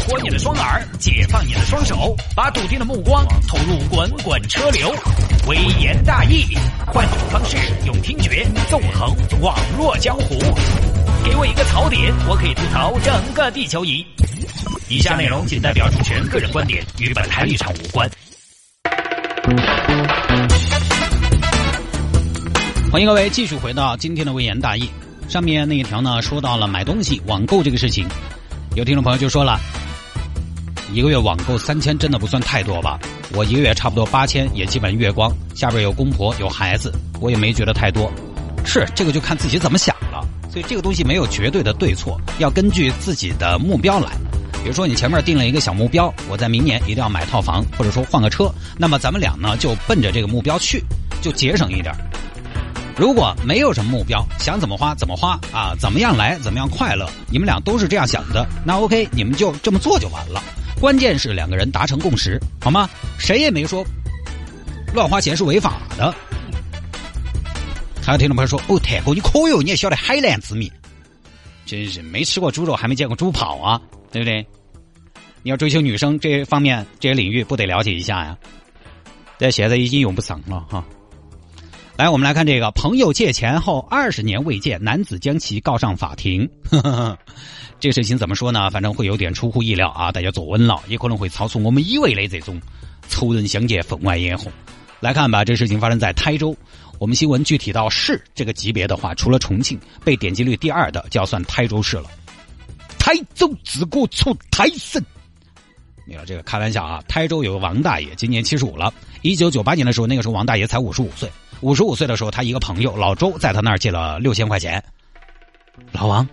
活你的双耳，解放你的双手，把笃定的目光投入滚滚车流。微言大义，换种方式用听觉纵横网络江湖。给我一个槽点，我可以吐槽整个地球仪。以下内容仅代表主持人个人观点，与本台立场无关。欢迎各位继续回到今天的微言大义。上面那一条呢，说到了买东西网购这个事情，有听众朋友就说了，一个月网购三千真的不算太多吧？我一个月差不多八千，也基本月光。下边有公婆有孩子，我也没觉得太多。是这个就看自己怎么想了。所以这个东西没有绝对的对错，要根据自己的目标来。比如说你前面定了一个小目标，我在明年一定要买套房，或者说换个车，那么咱们俩呢就奔着这个目标去，就节省一点。如果没有什么目标，想怎么花怎么花啊，怎么样来怎么样快乐，你们俩都是这样想的，那 OK，你们就这么做就完了。关键是两个人达成共识，好吗？谁也没说乱花钱是违法的。还有听众朋友说：“哦，太哥，你可哟，你也晓得海南之谜，真是没吃过猪肉还没见过猪跑啊，对不对？你要追求女生这方面这些领域，不得了解一下呀？但现在已经用不上了哈。”来，我们来看这个朋友借钱后二十年未见，男子将其告上法庭。这个事情怎么说呢？反正会有点出乎意料啊！大家坐稳了，也可能会超出我们以为的这种仇人相见分外眼红。来看吧，这事情发生在台州。我们新闻具体到市这个级别的话，除了重庆被点击率第二的，就要算台州市了。台州自古出台神。没有这个开玩笑啊！台州有个王大爷，今年七十五了。一九九八年的时候，那个时候王大爷才五十五岁。五十五岁的时候，他一个朋友老周在他那儿借了六千块钱。老王，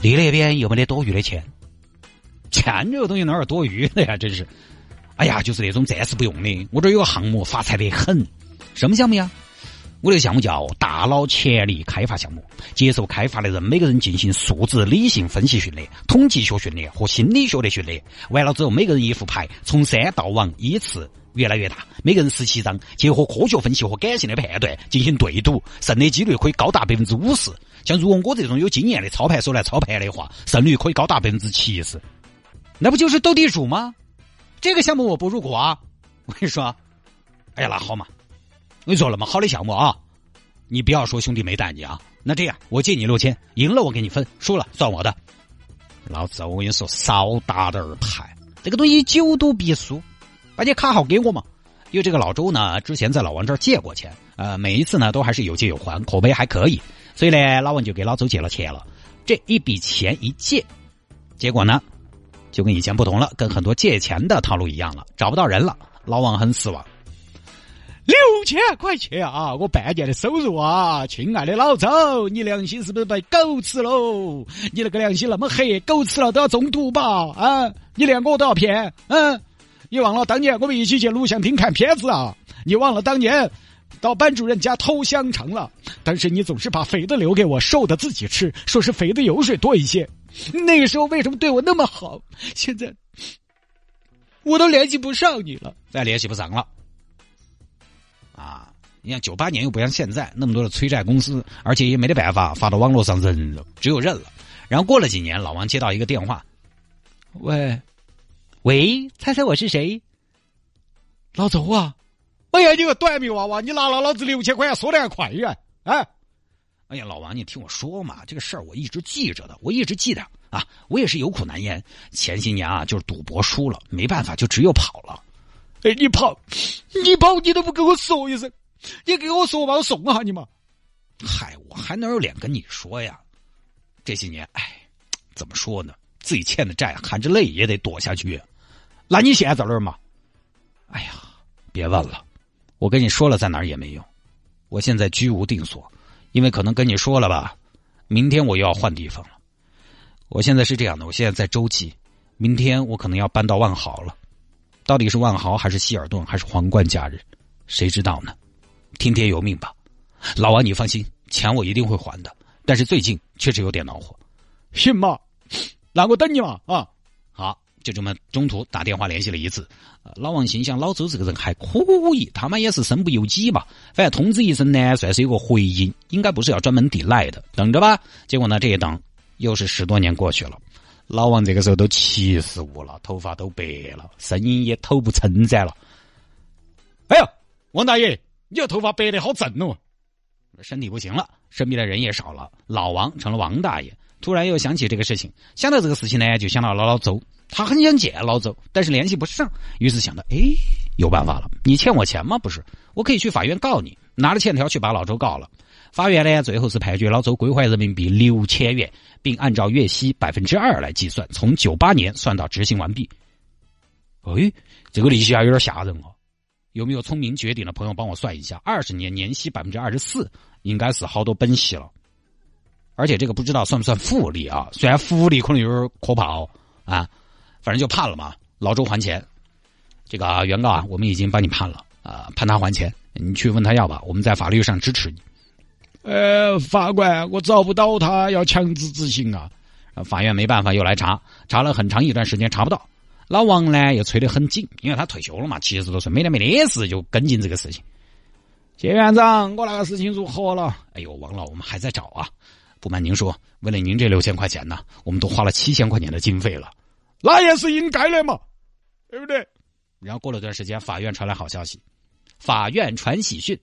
你那边有没得多余的钱？钱这个东西哪有多余的呀？真是，哎呀，就是那种暂时不用的。我这有个项目发财的很，什么项目呀？我这个项目叫大脑潜力开发项目，接受开发的人每个人进行数字理性分析训练、统计学训练和心理学的训练。完了之后，每个人一副牌，从三到王依次。越来越大，每个人十七张，结合科学分析和感性的判断进行对赌，胜的几率可以高达百分之五十。像如果我这种有经验的操盘手来操盘的话，胜率可以高达百分之七十。那不就是斗地主吗？这个项目我不入股啊！我跟你说，哎呀，那好嘛，你说那么好的项目啊，你不要说兄弟没带你啊。那这样，我借你六千，赢了我给你分，输了算我的。老子我跟你说，少打点牌，这个东西久赌必输。把你卡号给我嘛，因为这个老周呢，之前在老王这儿借过钱，呃，每一次呢都还是有借有还，口碑还可以，所以呢，老王就给老周借了钱了。这一笔钱一借，结果呢，就跟以前不同了，跟很多借钱的套路一样了，找不到人了，老王很失望。六千块钱啊，我半年的收入啊，亲爱的老周，你良心是不是被狗吃喽？你那个良心那么黑，狗吃了都要中毒吧？啊，你连我都要骗？嗯。你忘了当年我们一起去录像厅看片子啊？你忘了当年到班主任家偷香肠了？但是你总是把肥的留给我，瘦的自己吃，说是肥的油水多一些。那个时候为什么对我那么好？现在我都联系不上你了，再联系不上了。啊，你像九八年又不像现在那么多的催债公司，而且也没得办法发到网络上认了，只有认了。然后过了几年，老王接到一个电话，喂。喂，猜猜我是谁？老周啊！哎呀，你个短命娃娃，你拿了老子六千块钱，说的还快呀！哎，哎呀，老王，你听我说嘛，这个事儿我一直记着的，我一直记得啊。我也是有苦难言，前些年啊，就是赌博输了，没办法，就只有跑了。哎，你跑，你跑，你都不跟我说一声，你给我说吧，我送下你嘛。嗨，我还能有脸跟你说呀？这些年，哎，怎么说呢？自己欠的债，含着泪也得躲下去。那你现在在哪儿嘛？哎呀，别问了，我跟你说了在哪儿也没用。我现在居无定所，因为可能跟你说了吧，明天我又要换地方了。我现在是这样的，我现在在洲际，明天我可能要搬到万豪了。到底是万豪还是希尔顿还是皇冠假日，谁知道呢？听天由命吧。老王，你放心，钱我一定会还的。但是最近确实有点恼火。行吧，那我等你嘛啊。好。就这么中途打电话联系了一次，老王心想老周这个人还可以，他妈也是身不由己吧，反正通知一声呢，算是有个回音，应该不是要专门抵赖的，等着吧。结果呢，这一等又是十多年过去了，老王这个时候都七十五了，头发都白了，声音也头不称赞了。哎呀，王大爷，你这头发白的好正哦！身体不行了，身边的人也少了，老王成了王大爷。突然又想起这个事情，想到这个事情呢，就想到了老周。他很想见老周，但是联系不上，于是想到，哎，有办法了！你欠我钱吗？不是，我可以去法院告你，拿着欠条去把老周告了。法院呢，最后是判决老周归还人民币六千元，并按照月息百分之二来计算，从九八年算到执行完毕。哎，这个利息还有点吓人哦！有没有聪明绝顶的朋友帮我算一下？二十年年息百分之二十四，应该是好多本息了。而且这个不知道算不算复利啊？虽然复利可能有点可怕哦，啊，反正就判了嘛。老周还钱，这个原告啊，我们已经帮你判了啊，判他还钱，你去问他要吧，我们在法律上支持你。呃，法官，我找不到他，要强制执行啊！法院没办法，又来查，查了很长一段时间，查不到。老王呢，又催得很紧，因为他退休了嘛，七十多岁，没得没得事就跟进这个事情。谢院长，我那个事情如何了？哎呦，王老，我们还在找啊！不瞒您说，为了您这六千块钱呢，我们都花了七千块钱的经费了，那也是应该的嘛，对不对？然后过了段时间，法院传来好消息，法院传喜讯。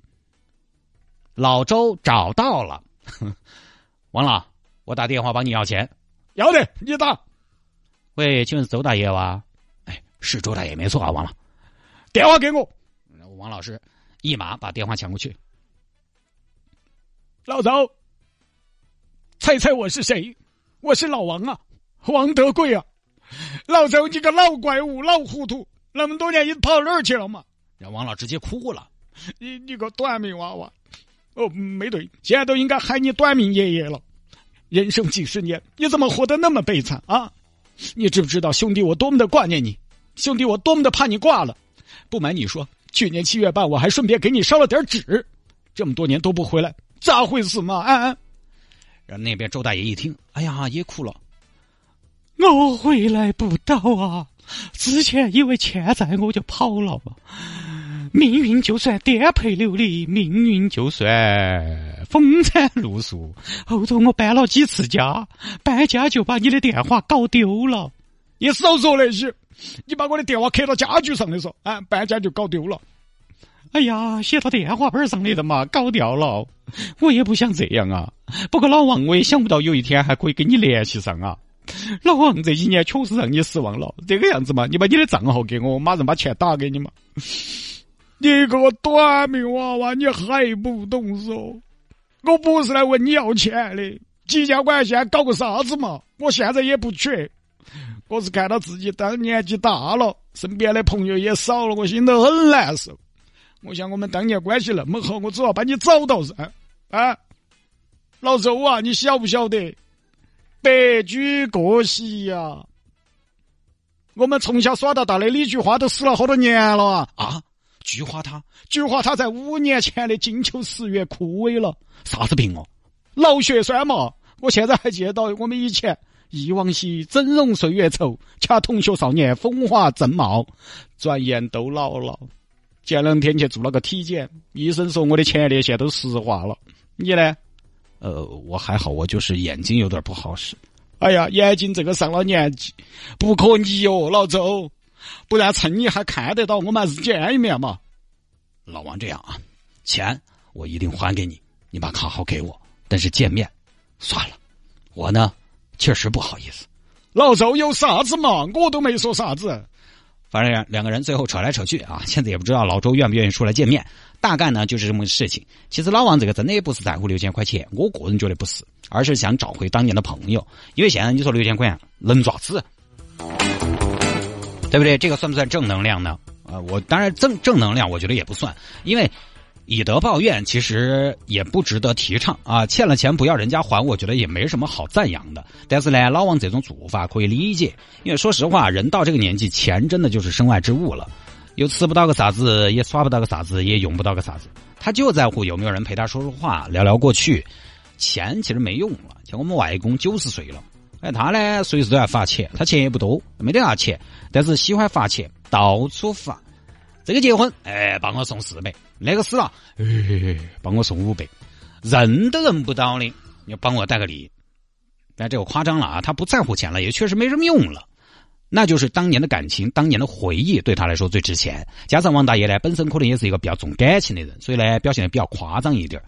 老周找到了，王老，我打电话帮你要钱，要得，你打。喂，请问是周大爷哇？哎，是周大爷没错啊，王老，电话给我。王老师一马把电话抢过去。老周，猜猜我是谁？我是老王啊，王德贵啊。老周，你个老怪物，老糊涂，那么多年你跑哪儿去了嘛？让王老直接哭了。你你个短命娃娃！哦，没对，现在都应该喊你短命爷爷了。人生几十年，你怎么活得那么悲惨啊？你知不知道兄弟我多么的挂念你？兄弟我多么的怕你挂了？不瞒你说，去年七月半我还顺便给你烧了点纸。这么多年都不回来，咋回事嘛？安安。然后那边周大爷一听，哎呀，也哭了。我回来不到啊！之前以为欠债我就跑了嘛。命运就算颠沛流离，命运就算风餐露宿，后头我搬了几次家，搬家就把你的电话搞丢了。你少说那些，你把我的电话刻到家具上的说，啊，搬家就搞丢了。哎呀，写到电话本上的的嘛，搞掉了。我也不想这样啊，不过老王，我也想不到有一天还可以跟你联系上啊。老王这几年确实让你失望了，这个样子嘛，你把你的账号给我，我马上把钱打给你嘛。你个短命娃娃，你还不懂嗦？我不是来问你要钱的，几千块钱搞个啥子嘛？我现在也不缺，我是看到自己当年纪大了，身边的朋友也少了，我心头很难受。我想我们当年关系那么好，我主要把你找到噻。啊，老周啊，你晓不晓得？白驹过隙呀！我们从小耍到大的李菊花都死了好多年了啊！啊！菊花它，菊花它在五年前的金秋十月枯萎了，啥子病哦？脑血栓嘛！我现在还记得到我们以前忆往昔，峥嵘岁月稠，恰同学少年，风华正茂，转眼都老了。前两天去做了个体检，医生说我的前列腺都石化了。你呢？呃，我还好，我就是眼睛有点不好使。哎呀，眼睛这个上了年纪不可逆哦，老周。不然趁你还看得到，我们还是见一面嘛。老王这样啊，钱我一定还给你，你把卡号给我。但是见面算了，我呢确实不好意思。老周有啥子嘛？我都没说啥子。反正两个人最后扯来扯去啊，现在也不知道老周愿不愿意出来见面。大概呢就是这么个事情。其实老王这个真的也不是在乎六千块钱，我个人觉得不是，而是想找回当年的朋友。因为现在你说六千块钱能咋子？对不对？这个算不算正能量呢？啊，我当然正正能量，我觉得也不算，因为以德报怨其实也不值得提倡啊。欠了钱不要人家还，我觉得也没什么好赞扬的。但是呢，老王这种做法可以理解，因为说实话，人到这个年纪，钱真的就是身外之物了，又吃不到个啥子，也耍不到个啥子，也用不到个啥子，他就在乎有没有人陪他说说话，聊聊过去。钱其实没用了，像我们外公九十岁了。哎，他呢，随时都要发钱，他钱也不多，没得啥钱，但是喜欢发钱，到处发。这个结婚，哎，帮我送四百；那个死了，哎，帮我送五百。认都认不到的，要帮我带个礼。但这个夸张了啊，他不在乎钱了，也确实没什么用了。那就是当年的感情，当年的回忆对他来说最值钱。加上王大爷呢，本身可能也是一个比较重感情的人，所以呢，表现的比较夸张一点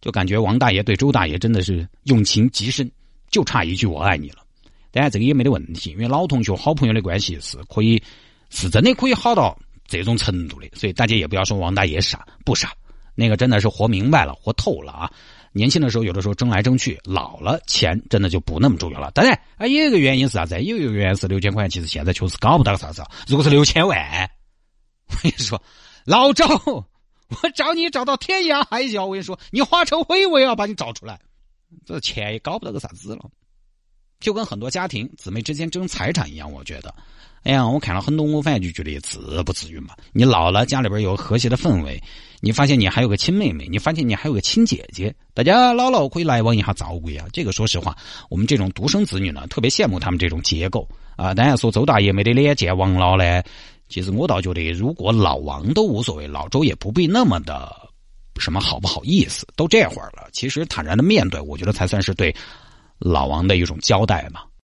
就感觉王大爷对周大爷真的是用情极深，就差一句我爱你了。当然这个也没得问题，因为老同学、好朋友的关系是可以，是真的可以好到这种程度的。所以大家也不要说王大爷傻，不傻，那个真的是活明白了、活透了啊。年轻的时候，有的时候争来争去，老了钱真的就不那么重要了。当然，啊，也有一个原因是啥子？有一个原因是六千块钱，其实现在确实搞不到个啥子。如果是六千万，我跟你说，老赵，我找你找到天涯海角，我跟你说，你化成灰我也要把你找出来。这钱也搞不到个啥子了，就跟很多家庭姊妹之间争财产一样，我觉得。哎呀，我看了很多，我反正就觉得也至不至于嘛。你老了，家里边有和谐的氛围，你发现你还有个亲妹妹，你发现你还有个亲姐姐，大家老了可以来往一下照顾一下。这个说实话，我们这种独生子女呢，特别羡慕他们这种结构啊。当然说周大爷没得脸见王老呢，其实我倒觉得，如果老王都无所谓，老周也不必那么的什么好不好意思。都这会儿了，其实坦然的面对，我觉得才算是对老王的一种交代嘛。